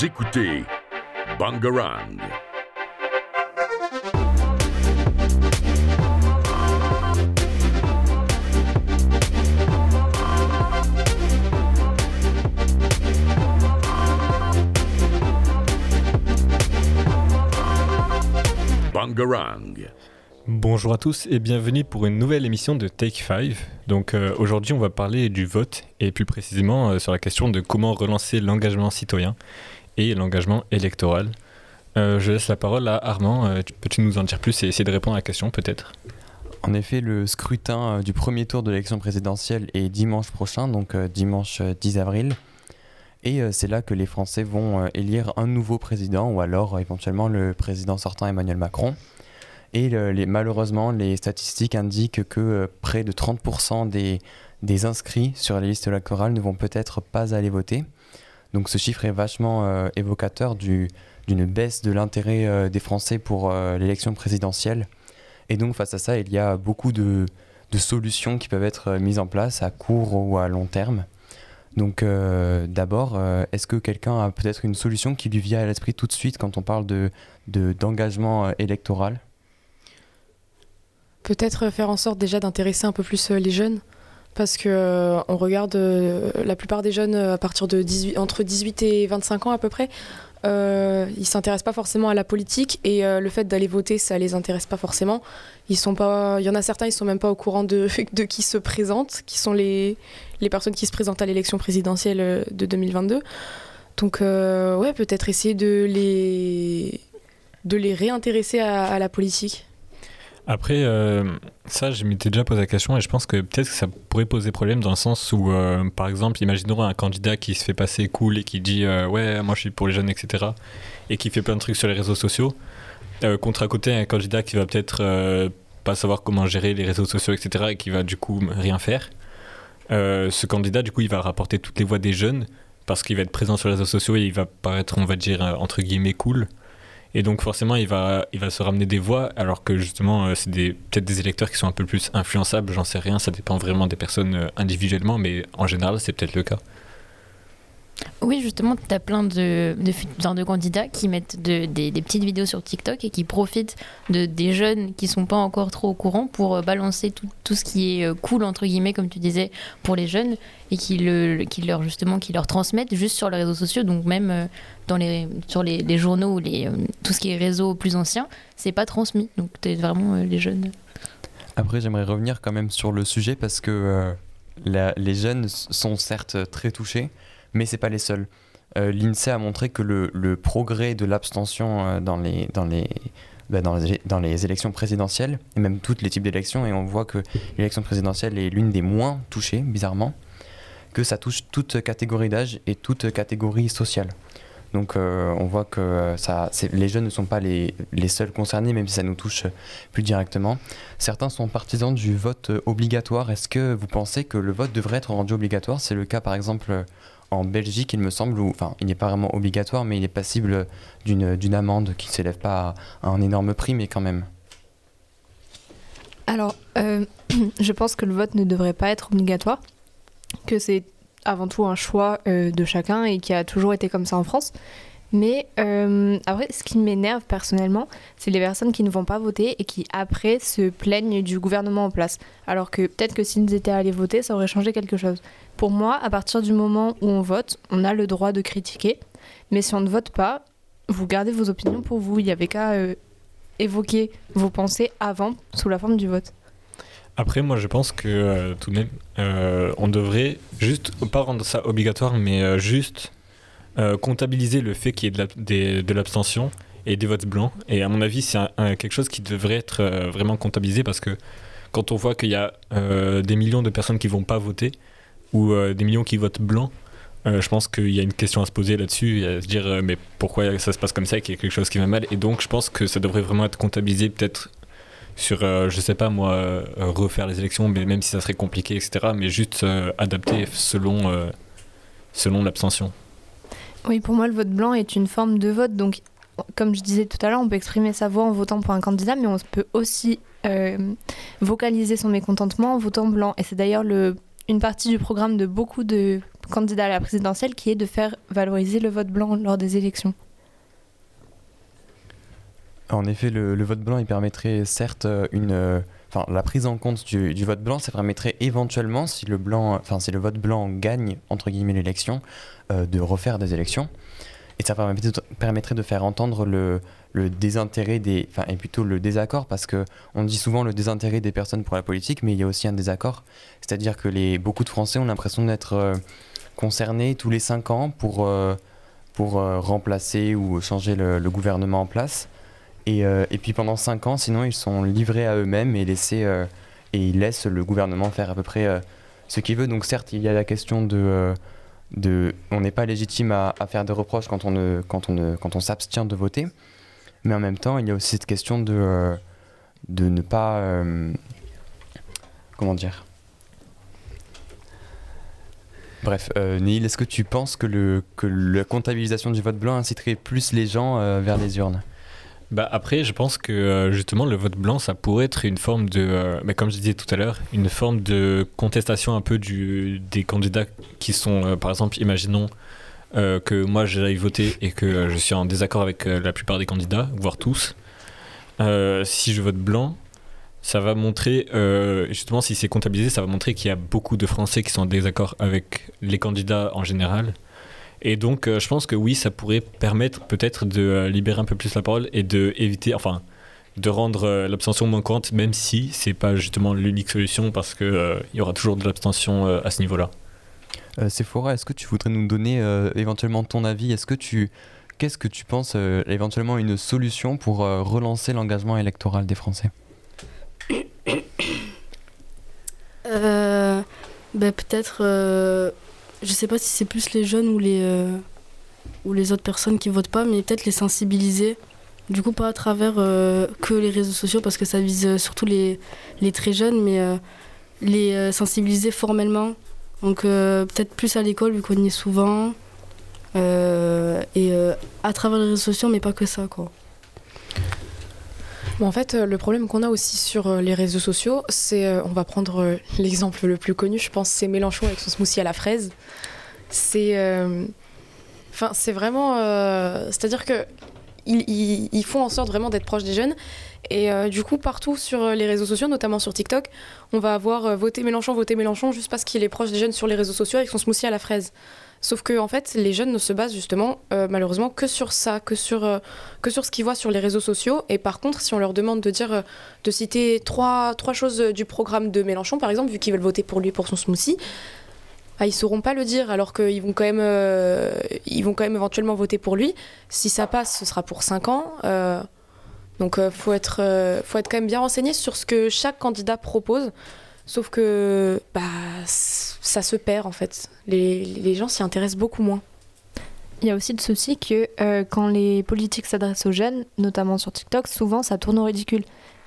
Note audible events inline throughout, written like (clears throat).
Écoutez Bangarang. Bangarang. Bonjour à tous et bienvenue pour une nouvelle émission de Take 5. Donc euh, aujourd'hui on va parler du vote et plus précisément euh, sur la question de comment relancer l'engagement citoyen et l'engagement électoral. Euh, je laisse la parole à Armand. Euh, tu- Peux-tu nous en dire plus et essayer de répondre à la question peut-être? En effet, le scrutin euh, du premier tour de l'élection présidentielle est dimanche prochain, donc dimanche euh, 10 avril. Et c'est là que les Français vont élire un nouveau président ou alors éventuellement le président sortant Emmanuel Macron. Et malheureusement, les statistiques indiquent que près de 30% des, des inscrits sur les listes électorales ne vont peut-être pas aller voter. Donc ce chiffre est vachement euh, évocateur du- d'une baisse de l'intérêt euh, des Français pour euh, l'élection présidentielle. Et donc face à ça, il y a beaucoup de, solutions qui peuvent être mises en place à court ou à long terme. Donc d'abord, est-ce que quelqu'un a peut-être une solution qui lui vient à l'esprit tout de suite quand on parle de, de- d'engagement électoral? Peut-être faire en sorte déjà d'intéresser un peu plus les jeunes? Parce que euh, on regarde euh, la plupart des jeunes euh, à partir de 18, entre 18 et 25 ans à peu près, ils s'intéressent pas forcément à la politique et le fait d'aller voter ça les intéresse pas forcément. Ils sont pas, il y en a certains ils sont même pas au courant de, (laughs) de qui se présente, qui sont les, les personnes qui se présentent à l'élection présidentielle de 2022. Donc ouais peut-être essayer de les de les réintéresser à la politique. Après, euh, ça, je m'étais déjà posé la question et je pense que peut-être que ça pourrait poser problème dans le sens où, euh, par exemple, imaginons un candidat qui se fait passer cool et qui dit euh, Ouais, moi je suis pour les jeunes, etc. et qui fait plein de trucs sur les réseaux sociaux, contre à côté un candidat qui va peut-être pas savoir comment gérer les réseaux sociaux, etc. et qui va du coup rien faire. Ce candidat, du coup, il va rapporter toutes les voix des jeunes parce qu'il va être présent sur les réseaux sociaux et il va paraître, on va dire, entre guillemets, cool. Et donc forcément, il va, il va se ramener des voix, alors que justement, euh, c'est peut-être des électeurs qui sont un peu plus influençables, j'en sais rien, ça dépend vraiment des personnes euh, individuellement, mais en général, c'est peut-être le cas. Oui, justement, tu as plein de, de, de candidats qui mettent de- des, petites vidéos sur TikTok et qui profitent de, des jeunes qui sont pas encore trop au courant pour euh, balancer tout, tout ce qui est euh, cool, entre guillemets, comme tu disais, pour les jeunes et qui, le, qui, leur, justement, qui leur transmettent juste sur les réseaux sociaux, donc même euh, dans les, sur les, les journaux ou les, tout ce qui est réseau plus ancien, c'est pas transmis. Donc, tu vraiment euh, les jeunes. Après, j'aimerais revenir quand même sur le sujet parce que les jeunes sont certes très touchés, mais c'est pas les seuls. Euh, L'INSEE a montré que le, le progrès de l'abstention euh, dans, les, dans, les, bah, dans, les, dans les élections présidentielles, et même tous les types d'élections, et on voit que l'élection présidentielle est l'une des moins touchées, bizarrement, que ça touche toute catégorie d'âge et toute catégorie sociale. Donc euh, on voit que euh, ça, les jeunes ne sont pas les, les seuls concernés, même si ça nous touche plus directement. Certains sont partisans du vote obligatoire. Est-ce que vous pensez que le vote devrait être rendu obligatoire? C'est le cas par exemple en Belgique, il me semble, où enfin, il n'est pas vraiment obligatoire, mais il est passible d'une amende qui ne s'élève pas à, à un énorme prix, mais quand même. Alors, euh, (clears throat) je pense que le vote ne devrait pas être obligatoire, que c'est avant tout un choix euh, de chacun et qui a toujours été comme ça en France. Mais euh, après, ce qui m'énerve personnellement, c'est les personnes qui ne vont pas voter et qui après se plaignent du gouvernement en place. Alors que peut-être que s'ils étaient allés voter, ça aurait changé quelque chose. Pour moi, à partir du moment où on vote, on a le droit de critiquer. Mais si on ne vote pas, vous gardez vos opinions pour vous. Il n'y avait qu'à euh, évoquer vos pensées avant, sous la forme du vote. Après, moi, je pense que euh, tout de même, euh, on devrait juste, pas rendre ça obligatoire, mais juste comptabiliser le fait qu'il y ait de l'abstention et des votes blancs. Et à mon avis, c'est quelque chose qui devrait être vraiment comptabilisé parce que quand on voit qu'il y a des millions de personnes qui vont pas voter ou euh, des millions qui votent blanc, euh, je pense qu'il y a une question à se poser là-dessus à se dire euh, mais pourquoi ça se passe comme ça qu'il y a quelque chose qui va mal. Et donc, je pense que ça devrait vraiment être comptabilisé peut-être sur, euh, je sais pas moi, refaire les élections, mais même si ça serait compliqué, etc. Mais juste adapter selon, selon l'abstention. Oui, pour moi, le vote blanc est une forme de vote. Donc, comme je disais tout à l'heure, on peut exprimer sa voix en votant pour un candidat, mais on peut aussi vocaliser son mécontentement en votant blanc. Et c'est d'ailleurs le- une partie du programme de beaucoup de candidat à la présidentielle qui est de faire valoriser le vote blanc lors des élections. En effet, le, vote blanc, il permettrait certes euh, une, euh, enfin la prise en compte du, vote blanc, ça permettrait éventuellement, si le blanc, si le vote blanc gagne entre guillemets l'élection, euh, de refaire des élections, et ça permettrait de faire entendre le, le désintérêt des, enfin et plutôt le désaccord, parce que on dit souvent le désintérêt des personnes pour la politique, mais il y a aussi un désaccord, c'est-à-dire que les beaucoup de Français ont l'impression d'être euh, concernés tous les cinq ans pour euh, pour euh, remplacer ou changer le, gouvernement en place. Et, et puis pendant 5 ans, sinon, ils sont livrés à eux-mêmes et, laissés, et ils laissent le gouvernement faire à peu près ce qu'il veut. Donc certes, il y a la question de... de on n'est pas légitime à, à faire des reproches quand on, ne, quand on, ne, quand on s'abstient de voter. Mais en même temps, il y a aussi cette question de, euh, de ne pas... euh, comment dire? Bref, euh, Neil, est-ce que tu penses que, le, que la comptabilisation du vote blanc inciterait plus les gens vers les urnes? Bah après, je pense que justement le vote blanc, ça pourrait être une forme de, mais comme je disais tout à l'heure, une forme de contestation un peu du, des candidats qui sont, par exemple, imaginons euh, que moi j'aille voter et que euh, je suis en désaccord avec euh, la plupart des candidats, voire tous. Si je vote blanc, ça va montrer, justement, si c'est comptabilisé, ça va montrer qu'il y a beaucoup de Français qui sont en désaccord avec les candidats en général. Et donc, je pense que oui, ça pourrait permettre peut-être de libérer un peu plus la parole et de enfin, de rendre l'abstention moins courante, même si c'est pas justement l'unique solution, parce que euh, il y aura toujours de l'abstention à ce niveau-là. Euh, Sephora, est-ce que tu voudrais nous donner euh, éventuellement ton avis? Est-ce que tu qu'est-ce que tu penses euh, éventuellement une solution pour relancer l'engagement électoral des Français? Euh, ben, peut-être, je sais pas si c'est plus les jeunes ou les, ou les autres personnes qui votent pas, mais peut-être les sensibiliser. Du coup, pas à travers que les réseaux sociaux, parce que ça vise surtout les, les très jeunes, mais les sensibiliser formellement. Donc euh, peut-être plus à l'école, vu qu'on y est souvent. Euh, et euh, à travers les réseaux sociaux, mais pas que ça, quoi. Bon, en fait, le problème qu'on a aussi sur les réseaux sociaux, c'est, on va prendre (laughs) l'exemple le plus connu, je pense, c'est Mélenchon avec son smoothie à la fraise. C'est, enfin, c'est vraiment, c'est-à-dire que ils, font en sorte vraiment d'être proches des jeunes. Et euh, du coup, partout sur euh, les réseaux sociaux, notamment sur TikTok, on va avoir euh, voté Mélenchon, voté Mélenchon, juste parce qu'il est proche des jeunes sur les réseaux sociaux avec son smoothie à la fraise. Sauf que en fait, les jeunes ne se basent justement, euh, malheureusement, que sur ça, que sur que sur ce qu'ils voient sur les réseaux sociaux. Et par contre, si on leur demande de dire, de citer trois, trois choses du programme de Mélenchon, par exemple, vu qu'ils veulent voter pour lui pour son smoothie, ah, ils sauront pas le dire, alors qu'ils vont quand même, euh, vont quand même éventuellement voter pour lui. Si ça passe, ce sera pour 5 ans. euh, donc, euh, faut être, euh, faut être quand même bien renseigné sur ce que chaque candidat propose. Sauf que, bah, ça se perd en fait. Les, les gens s'y intéressent beaucoup moins. Il y a aussi le souci que quand les politiques s'adressent aux jeunes, notamment sur TikTok, souvent ça tourne au ridicule.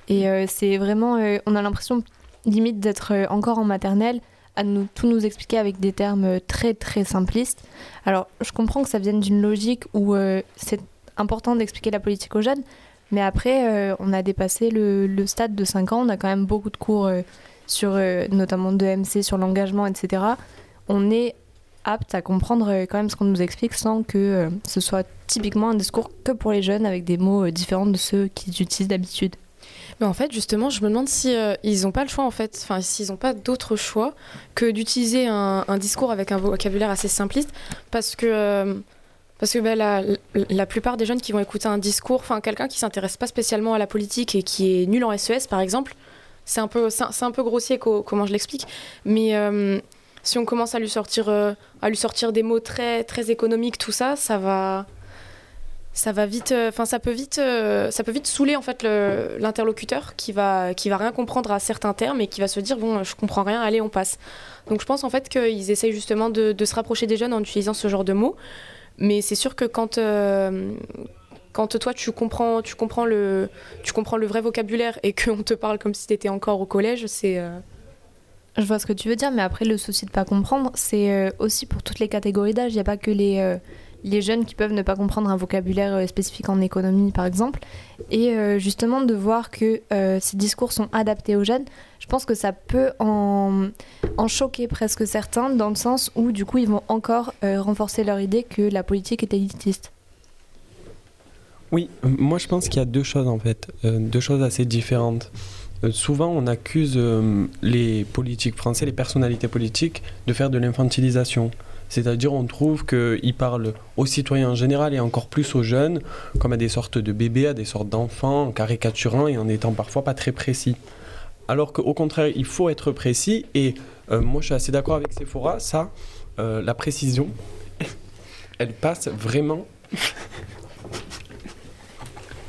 Et c'est vraiment, on a l'impression limite d'être encore en maternelle, à tout nous expliquer avec des termes très très simplistes. Alors je comprends que ça vienne d'une logique où euh, c'est important d'expliquer la politique aux jeunes, mais après euh, on a dépassé le, stade de 5 ans, on a quand même beaucoup de cours euh, sur notamment de MC, sur l'engagement, etc. On est apte à comprendre quand même ce qu'on nous explique sans que ce soit typiquement un discours que pour les jeunes avec des mots différents de ceux qu'ils utilisent d'habitude. Mais en fait, justement, je me demande si euh, ils n'ont pas le choix, en fait, enfin, s'ils n'ont pas d'autre choix que d'utiliser un, discours avec un vocabulaire assez simpliste, parce que, euh, parce que ben, la, plupart des jeunes qui vont écouter un discours, enfin, quelqu'un qui s'intéresse pas spécialement à la politique et qui est nul en SES, par exemple, c'est un peu, c'est un- peu grossier co- comment je l'explique, mais euh, si on commence à lui sortir, à lui sortir des mots très, très économiques, tout ça, ça va ça va vite enfin ça peut vite euh, ça peut vite saouler en fait l'interlocuteur qui va qui va rien comprendre à certains termes et qui va se dire bon je comprends rien allez on passe donc je pense en fait qu'ils essayent justement de, se rapprocher des jeunes en utilisant ce genre de mots mais c'est sûr que quand euh, quand toi tu comprends tu comprends le tu comprends le vrai vocabulaire et qu'on te parle comme si tu étais encore au collège c'est euh, Je vois ce que tu veux dire, mais après le souci de pas comprendre, c'est euh, aussi pour toutes les catégories d'âge. Il n'y a pas que les, euh, les jeunes qui peuvent ne pas comprendre un vocabulaire euh, spécifique en économie, par exemple. Et euh, justement, de voir que euh, ces discours sont adaptés aux jeunes, je pense que ça peut en, choquer presque certains, dans le sens où, du coup, ils vont encore renforcer leur idée que la politique est élitiste. Oui, moi je pense qu'il y a deux choses en fait, deux choses assez différentes. Souvent on accuse les politiques français, les personnalités politiques, de faire de l'infantilisation. C'est-à-dire on trouve qu'ils parlent aux citoyens en général et encore plus aux jeunes, comme à des sortes de bébés, à des sortes d'enfants, en caricaturant et en étant parfois pas très précis. Alors qu'au contraire, il faut être précis et euh, moi je suis assez d'accord avec Sephora, ça, euh, la précision, (laughs) elle passe vraiment (laughs)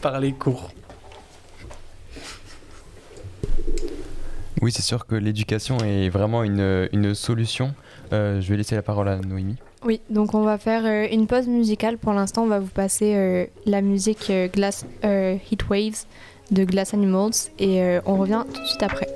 par les cours. Oui, c'est sûr que l'éducation est vraiment une, une solution. Euh, je vais laisser la parole à Noémie. Oui, donc on va faire euh, une pause musicale. Pour l'instant, on va vous passer euh, la musique euh, Glass euh, Heat Waves de Glass Animals et euh, on revient tout de suite après.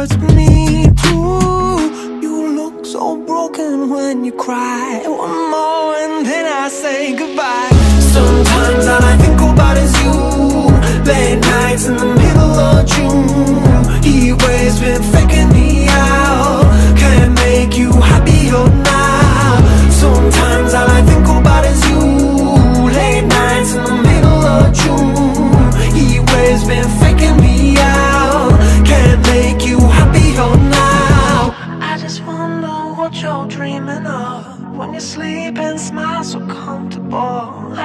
Hurts me too. You look so broken when you cry. One more and then I say goodbye. Sometimes all I think about is you. Late nights in the middle of June. He waves been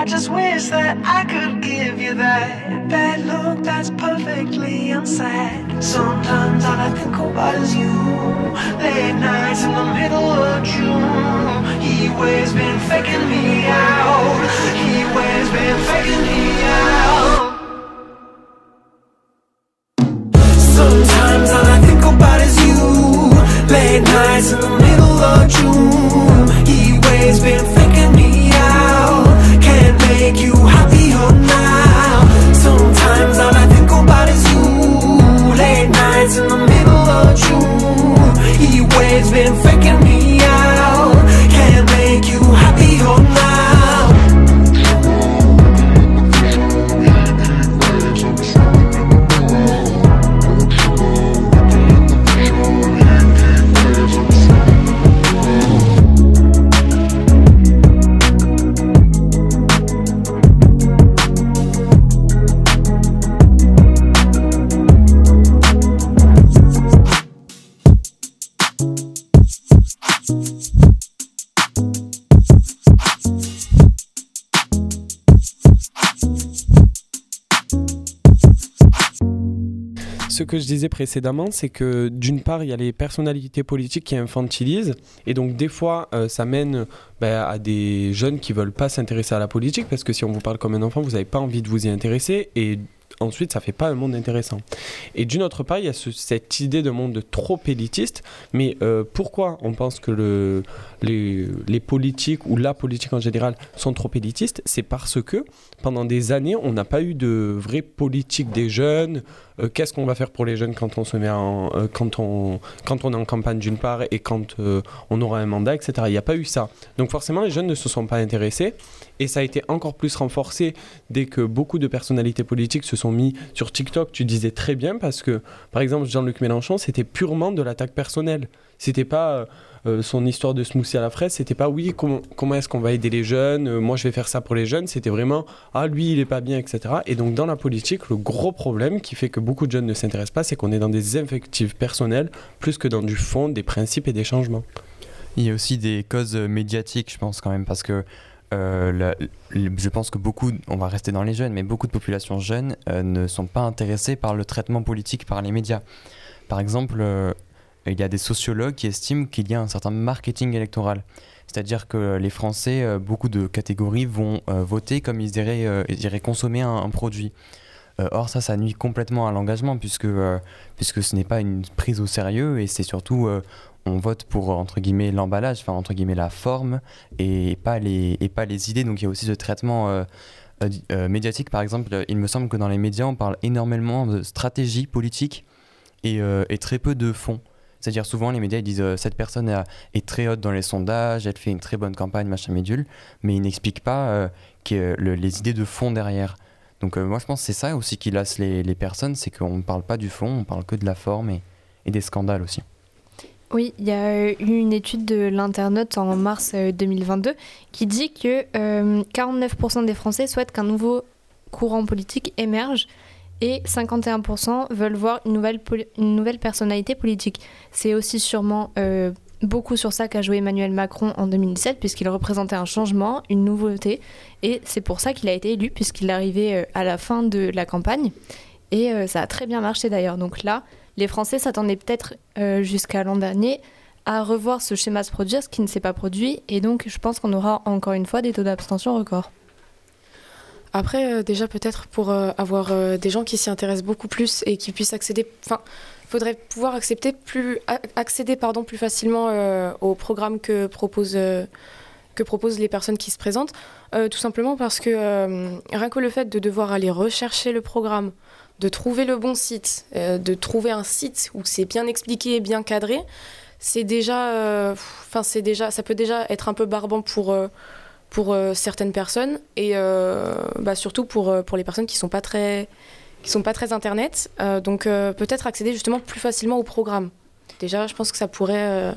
Just wish that I could give you that bad look that's perfectly unsaid. Sometimes all I think about is you. Late nights in the middle of June. He waves been que je disais précédemment, c'est que d'une part, il y a les personnalités politiques qui infantilisent, et donc des fois, euh, ça mène ben, à des jeunes qui veulent pas s'intéresser à la politique, parce que si on vous parle comme un enfant, vous n'avez pas envie de vous y intéresser, et ensuite, ça fait pas un monde intéressant. Et d'une autre part, il y a ce- cette idée de monde trop élitiste, mais euh, pourquoi on pense que le, les, politiques ou la politique en général sont trop élitistes C'est parce que pendant des années, on n'a pas eu de vraie politique des jeunes. Euh, Qu'est-ce qu'on va faire pour les jeunes quand on se met en, euh, quand on quand on est en campagne d'une part et quand euh, on aura un mandat, etc. Il n'y a pas eu ça. Donc forcément, les jeunes ne se sont pas intéressés et ça a été encore plus renforcé dès que beaucoup de personnalités politiques se sont mis sur TikTok. Tu disais très bien parce que par exemple Jean-Luc Mélenchon, c'était purement de l'attaque personnelle. C'était pas euh, son histoire de smoothie à la fraise, c'était pas oui, comment, est-ce qu'on va aider les jeunes, euh, moi je vais faire ça pour les jeunes, c'était vraiment ah lui il est pas bien, etc. Et donc dans la politique, le gros problème qui fait que beaucoup de jeunes ne s'intéressent pas, c'est qu'on est dans des effectifs personnels plus que dans du fond, des principes et des changements. Il y a aussi des causes médiatiques, je pense quand même, parce que euh, je pense que beaucoup, on va rester dans les jeunes, mais beaucoup de populations jeunes ne sont pas intéressées par le traitement politique par les médias. Par exemple, il y a des sociologues qui estiment qu'il y a un certain marketing électoral. C'est-à-dire que les Français, euh, beaucoup de catégories vont euh, voter comme ils iraient, euh, ils iraient consommer un, produit. Or, ça, ça nuit complètement à l'engagement, puisque, puisque ce n'est pas une prise au sérieux, et c'est surtout, on vote pour, entre guillemets, l'emballage, enfin, entre guillemets, la forme, et pas les, et pas les idées. Donc, il y a aussi ce traitement di- médiatique. Par exemple, il me semble que dans les médias, on parle énormément de stratégie politique et, et très peu de fond. C'est-à-dire souvent les médias disent euh, cette personne est très haute dans les sondages, elle fait une très bonne campagne, machin médule, mais ils n'expliquent pas euh, que le- les idées de fond derrière. Donc euh, moi je pense que c'est ça aussi qui lasse les, personnes, c'est qu'on ne parle pas du fond, on parle que de la forme et, des scandales aussi. Oui, il y a euh, eu une étude de l'Internaute en mars euh, 2022 qui dit que euh, 49% des Français souhaitent qu'un nouveau courant politique émerge et 51% veulent voir une nouvelle, personnalité politique. C'est aussi sûrement euh, beaucoup sur ça qu'a joué Emmanuel Macron en 2017 puisqu'il représentait un changement, une nouveauté et c'est pour ça qu'il a été élu puisqu'il arrivait euh, à la fin de la campagne et euh, ça a très bien marché d'ailleurs. Donc là, les Français s'attendaient peut-être jusqu'à l'an dernier à revoir ce schéma se produire, ce qui ne s'est pas produit. Et donc, je pense qu'on aura encore une fois des taux d'abstention records. Après, euh, déjà peut-être pour euh, avoir euh, des gens qui s'y intéressent beaucoup plus et qui puissent accéder, enfin, faudrait pouvoir accepter plus, accéder pardon plus facilement au programme que proposent euh, que proposent les personnes qui se présentent, tout simplement parce que rien que le fait de devoir aller rechercher le programme, de trouver le bon site, de trouver un site où c'est bien expliqué et bien cadré, c'est déjà, enfin déjà, ça peut déjà être un peu barbant pour pour euh, certaines personnes et euh, bah, surtout pour, euh, pour les personnes qui sont pas très qui sont pas très internet donc peut-être accéder justement plus facilement au programme. Déjà je pense que ça pourrait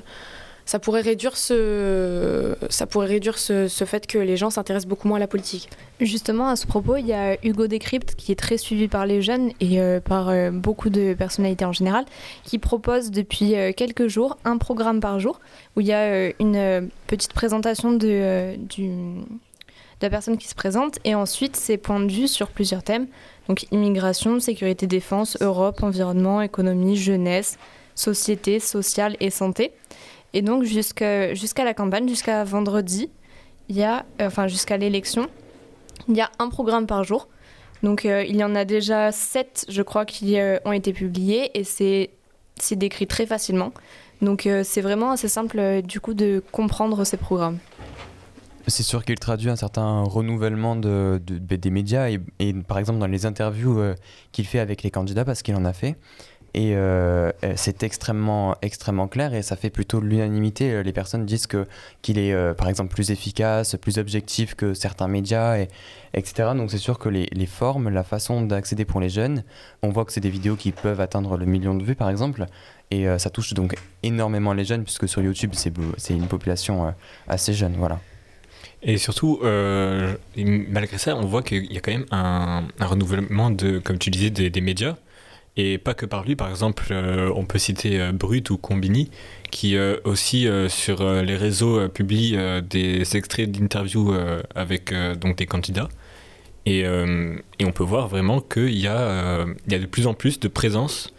ça pourrait réduire ce ça pourrait réduire ce, ce fait que les gens s'intéressent beaucoup moins à la politique Justement, à ce propos, il y a Hugo Décrypte qui est très suivi par les jeunes et euh, par euh, beaucoup de personnalités en général, qui propose depuis euh, quelques jours un programme par jour où il y a une petite présentation de, du, de la personne qui se présente et ensuite ses points de vue sur plusieurs thèmes. Donc immigration, sécurité, défense, Europe, environnement, économie, jeunesse, société, sociale et santé. Et donc jusqu'à la campagne, jusqu'à vendredi, il y a, euh, enfin jusqu'à l'élection, il y a un programme par jour. Donc euh, il y en a déjà sept, je crois, qui euh, ont été publiés et c'est décrit très facilement. Donc c'est vraiment assez simple du coup de comprendre ces programmes. C'est sûr qu'il traduit un certain renouvellement de, de- de- des médias et, par exemple dans les interviews qu'il fait avec les candidats parce qu'il en a fait. Et euh, euh, c'est extrêmement, extrêmement clair et ça fait plutôt l'unanimité. Euh, Les personnes disent que qu'il est par exemple plus efficace, plus objectif que certains médias, et, etc. Donc c'est sûr que les, formes, la façon d'accéder pour les jeunes, on voit que c'est des vidéos qui peuvent atteindre le million de vues par exemple. Et ça touche donc énormément les jeunes puisque sur YouTube c'est une population assez jeune. Voilà. Et surtout, malgré ça, on voit qu'il y a quand même un, renouvellement de, comme tu disais, des médias. Et pas que par lui, par exemple, euh, on peut citer euh, Brut ou Combini, qui euh, aussi sur les réseaux euh, des extraits d'interviews avec donc des candidats. Et, et on peut voir vraiment qu'il y, a, y a de plus en plus de présence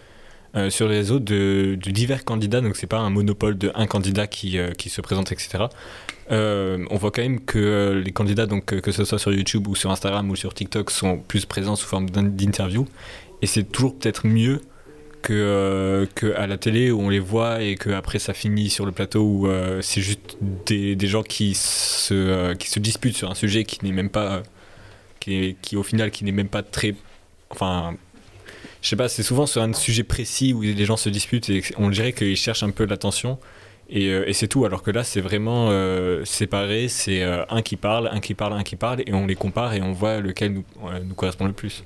sur les réseaux de, de divers candidats, donc c'est pas un monopole de un candidat qui, qui se présente, etc. On voit quand même que les candidats, donc que, ce soit sur YouTube ou sur Instagram ou sur TikTok, sont plus présents sous forme d'in- d'interview. Et c'est toujours peut-être mieux que, euh, que à la télé où on les voit et que après ça finit sur le plateau où euh, c'est juste des, des gens qui se, euh, qui se disputent sur un sujet qui n'est même pas. qui, qui au final qui n'est même pas très. Enfin. Je sais pas, c'est souvent sur un sujet précis où les gens se disputent et on dirait qu'ils cherchent un peu l'attention. Et, et c'est tout, alors que là, c'est vraiment séparé. C'est un qui parle, un qui parle, un qui parle, et on les compare et on voit lequel nous, nous correspond le plus.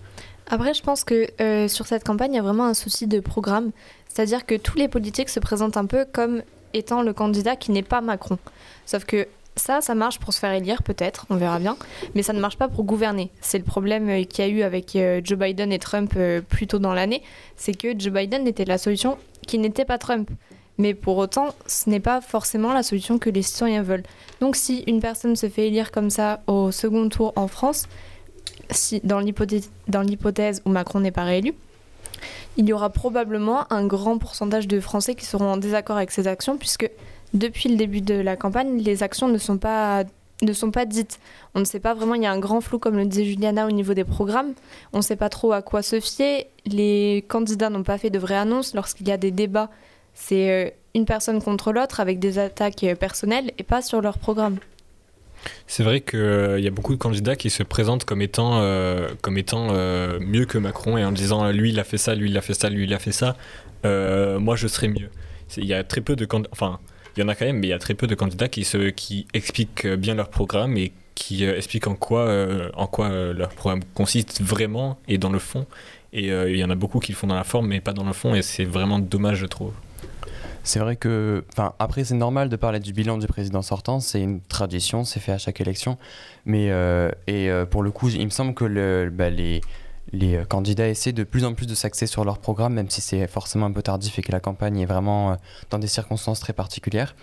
Après, je pense que euh, sur cette campagne, il y a vraiment un souci de programme. C'est-à-dire que tous les politiques se présentent un peu comme étant le candidat qui n'est pas Macron. Sauf que ça, ça marche pour se faire élire, peut-être, on verra bien, mais ça ne marche pas pour gouverner. C'est le problème euh, qu'il y a eu avec euh, Joe Biden et Trump plus tôt dans l'année, c'est que Joe Biden était la solution qui n'était pas Trump. Mais pour autant, ce n'est pas forcément la solution que les citoyens veulent. Donc si une personne se fait élire comme ça au second tour en France, si, dans l'hypothèse dans l'hypothèse où Macron n'est pas réélu, il y aura probablement un grand pourcentage de Français qui seront en désaccord avec ces actions, puisque depuis le début de la campagne, les actions ne sont pas ne sont pas dites. On ne sait pas vraiment, il y a un grand flou, comme le disait Juliana, au niveau des programmes. On ne sait pas trop à quoi se fier. Les candidats n'ont pas fait de vraies annonces. Lorsqu'il y a des débats, c'est euh, une personne contre l'autre avec des attaques euh, personnelles et pas sur leur programme. C'est vrai qu'il y a beaucoup de candidats qui se présentent comme étant, euh, comme étant euh, mieux que Macron et en disant lui il a fait ça, lui il a fait ça, lui il a fait ça, euh, moi je serais mieux. Il y a très peu de enfin il y en a quand même, mais il y a très peu de candidats qui, se, qui expliquent bien leur programme et qui euh, expliquent en quoi, euh, en quoi euh, leur programme consiste vraiment et dans le fond. Et euh, il y en a beaucoup qui le font dans la forme mais pas dans le fond et c'est vraiment dommage je trouve. C'est vrai que, enfin, après c'est normal de parler du bilan du président sortant, c'est une tradition, c'est fait à chaque élection. Mais euh, et euh, pour le coup, il me semble que bah, les euh, candidats essaient de plus en plus de s'axer sur leur programme, même si c'est forcément un peu tardif et que la campagne est vraiment dans des circonstances très particulières.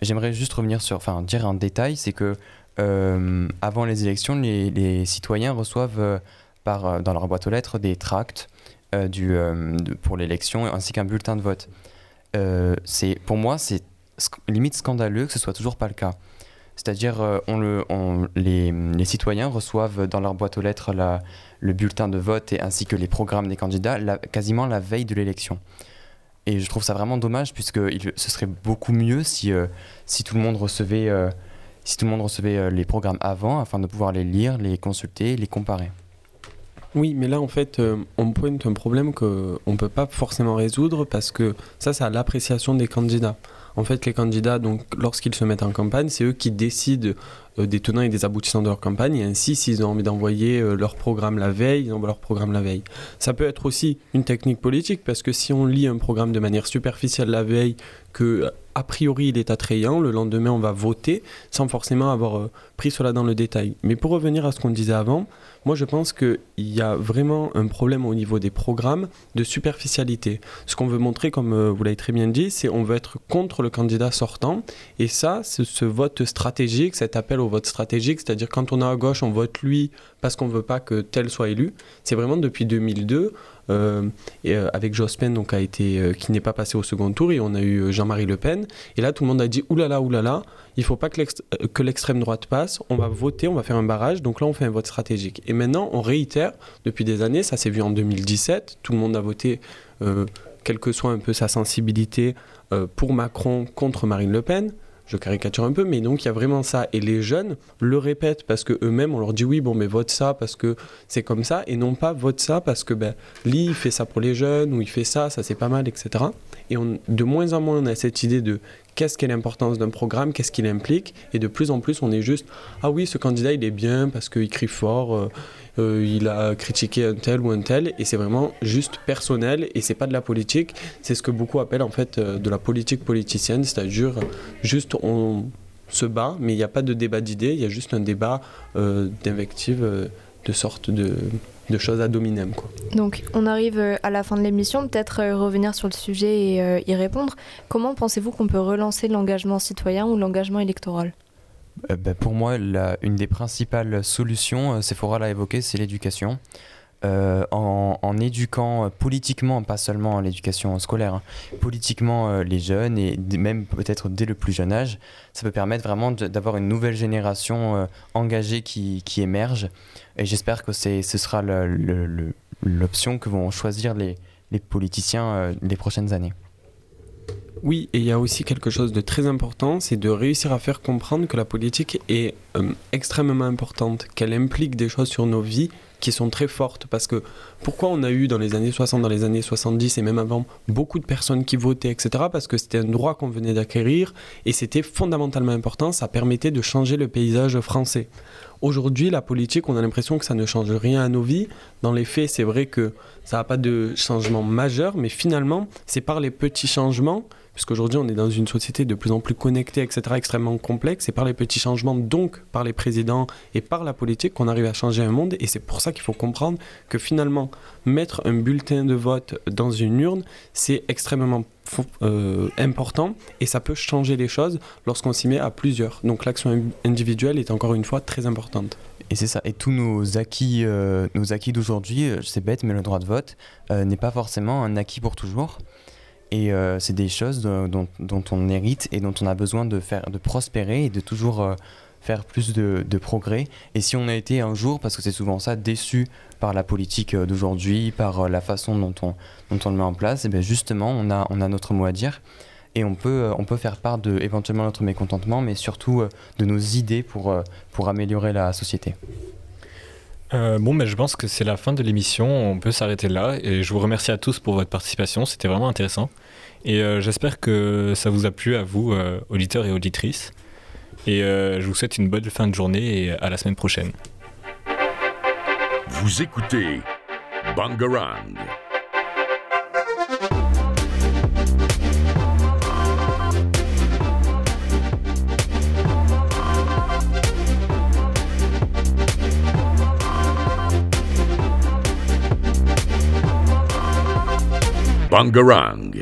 J'aimerais juste revenir sur, enfin, dire un détail, c'est que avant les élections, les, citoyens reçoivent par, dans leur boîte aux lettres des tracts du, pour l'élection ainsi qu'un bulletin de vote. Euh, c'est pour moi c'est limite scandaleux que ce soit toujours pas le cas. C'est-à-dire euh, on le, on- les, citoyens reçoivent dans leur boîte aux lettres le bulletin de vote et ainsi que les programmes des candidats quasiment la veille de l'élection. Et je trouve ça vraiment dommage puisque ce serait beaucoup mieux si, euh, si tout le monde recevait, euh, si tout le monde recevait les programmes avant afin de pouvoir les lire, les consulter, les comparer. Oui, mais là, en fait, euh, on pointe un problème qu'on ne peut pas forcément résoudre parce que ça, c'est à l'appréciation des candidats. En fait, les candidats, donc, lorsqu'ils se mettent en campagne, c'est eux qui décident euh, des tenants et des aboutissants de leur campagne. Et ainsi, s'ils ont envie d'envoyer euh, leur programme la veille, ils envoient leur programme la veille. Ça peut être aussi une technique politique parce que si on lit un programme de manière superficielle la veille, que a priori il est attrayant, le lendemain on va voter sans forcément avoir euh, pris cela dans le détail. Mais pour revenir à ce qu'on disait avant, moi je pense qu'il y a vraiment un problème au niveau des programmes de superficialité. Ce qu'on veut montrer, comme euh, vous l'avez très bien dit, c'est on veut être contre le candidat sortant. Et ça, c'est ce vote stratégique, cet appel au vote stratégique, c'est-à-dire quand on est à gauche, on vote lui parce qu'on ne veut pas que tel soit élu. C'est vraiment depuis 2002. Euh, et, euh, avec Jospin donc a été euh, qui n'est pas passé au second tour et on a eu Jean-Marie Le Pen. Et là tout le monde a dit oulala oulala il faut pas que l'ex- que l'extrême droite passe on va voter on va faire un barrage donc là on fait un vote stratégique. Et maintenant on réitère depuis des années ça s'est vu en 2017 tout le monde a voté quelle que soit un peu sa sensibilité pour Macron contre Marine Le Pen je caricature un peu, mais donc il y a vraiment ça. Et les jeunes le répètent parce que eux-mêmes, on leur dit oui, bon, mais vote ça parce que c'est comme ça, et non pas vote ça parce que ben, Lee il fait ça pour les jeunes, ou il fait ça, ça c'est pas mal, etc. Et on, de moins en moins on a cette idée de qu'est-ce qu'est l'importance d'un programme, qu'est-ce qu'il implique, et de plus en plus on est juste ah oui ce candidat il est bien parce qu'il crie fort, euh, euh, il a critiqué un tel ou un tel, et c'est vraiment juste personnel et c'est pas de la politique, c'est ce que beaucoup appellent en fait euh, de la politique politicienne, c'est-à-dire juste on se bat, mais il n'y a pas de débat d'idées, il y a juste un débat d'invectives, euh, de sorte de, de choses ad hominem quoi. Donc on arrive euh, à la fin de l'émission, peut-être euh, revenir sur le sujet et euh, y répondre. Comment pensez-vous qu'on peut relancer l'engagement citoyen ou l'engagement électoral? Euh, bah, pour moi, la- une des principales solutions, euh, Sephora l'a évoqué, c'est l'éducation. Euh, en, éduquant politiquement, pas seulement l'éducation scolaire, hein, politiquement euh, les jeunes et même peut-être dès le plus jeune âge, ça peut permettre vraiment d'avoir une nouvelle génération euh, engagée qui, émerge. Et j'espère que ce sera l'option que vont choisir les, politiciens euh, les prochaines années. Oui, et il y a aussi quelque chose de très important, c'est de réussir à faire comprendre que la politique est euh, extrêmement importante, qu'elle implique des choses sur nos vies qui sont très fortes. Parce que pourquoi on a eu dans les années 60, dans les années 70 et même avant beaucoup de personnes qui votaient, etc. Parce que c'était un droit qu'on venait d'acquérir et c'était fondamentalement important, ça permettait de changer le paysage français. Aujourd'hui, la politique, on a l'impression que ça ne change rien à nos vies. Dans les faits, c'est vrai que ça n'a pas de changement majeur, mais finalement, c'est par les petits changements, puisqu'aujourd'hui on est dans une société de plus en plus connectée, etc., extrêmement complexe, c'est par les petits changements, donc par les présidents et par la politique, qu'on arrive à changer un monde. Et c'est pour ça qu'il faut comprendre que finalement, mettre un bulletin de vote dans une urne, c'est extrêmement euh, important et ça peut changer les choses lorsqu'on s'y met à plusieurs. Donc l'action in- individuelle est encore une fois très importante. Et c'est ça. Et tous nos acquis, euh, nos acquis d'aujourd'hui, euh, c'est bête, mais le droit de vote n'est pas forcément un acquis pour toujours. Et euh, c'est des choses dont, on hérite et dont on a besoin de faire, de prospérer et de toujours euh, faire plus de, de progrès. Et si on a été un jour, parce que c'est souvent ça, déçu par la politique euh, d'aujourd'hui, par la façon dont on, dont on le met en place, et bien justement, on a, on a notre mot à dire. Et on peut, on peut faire part de éventuellement notre mécontentement, mais surtout de nos idées pour, pour améliorer la société. Euh, bon, mais je pense que c'est la fin de l'émission. On peut s'arrêter là. Et je vous remercie à tous pour votre participation. C'était vraiment intéressant. Et euh, j'espère que ça vous a plu à vous, euh, auditeurs et auditrices. Et je vous souhaite une bonne fin de journée et à la semaine prochaine. Vous écoutez Bangarang. Bangarang.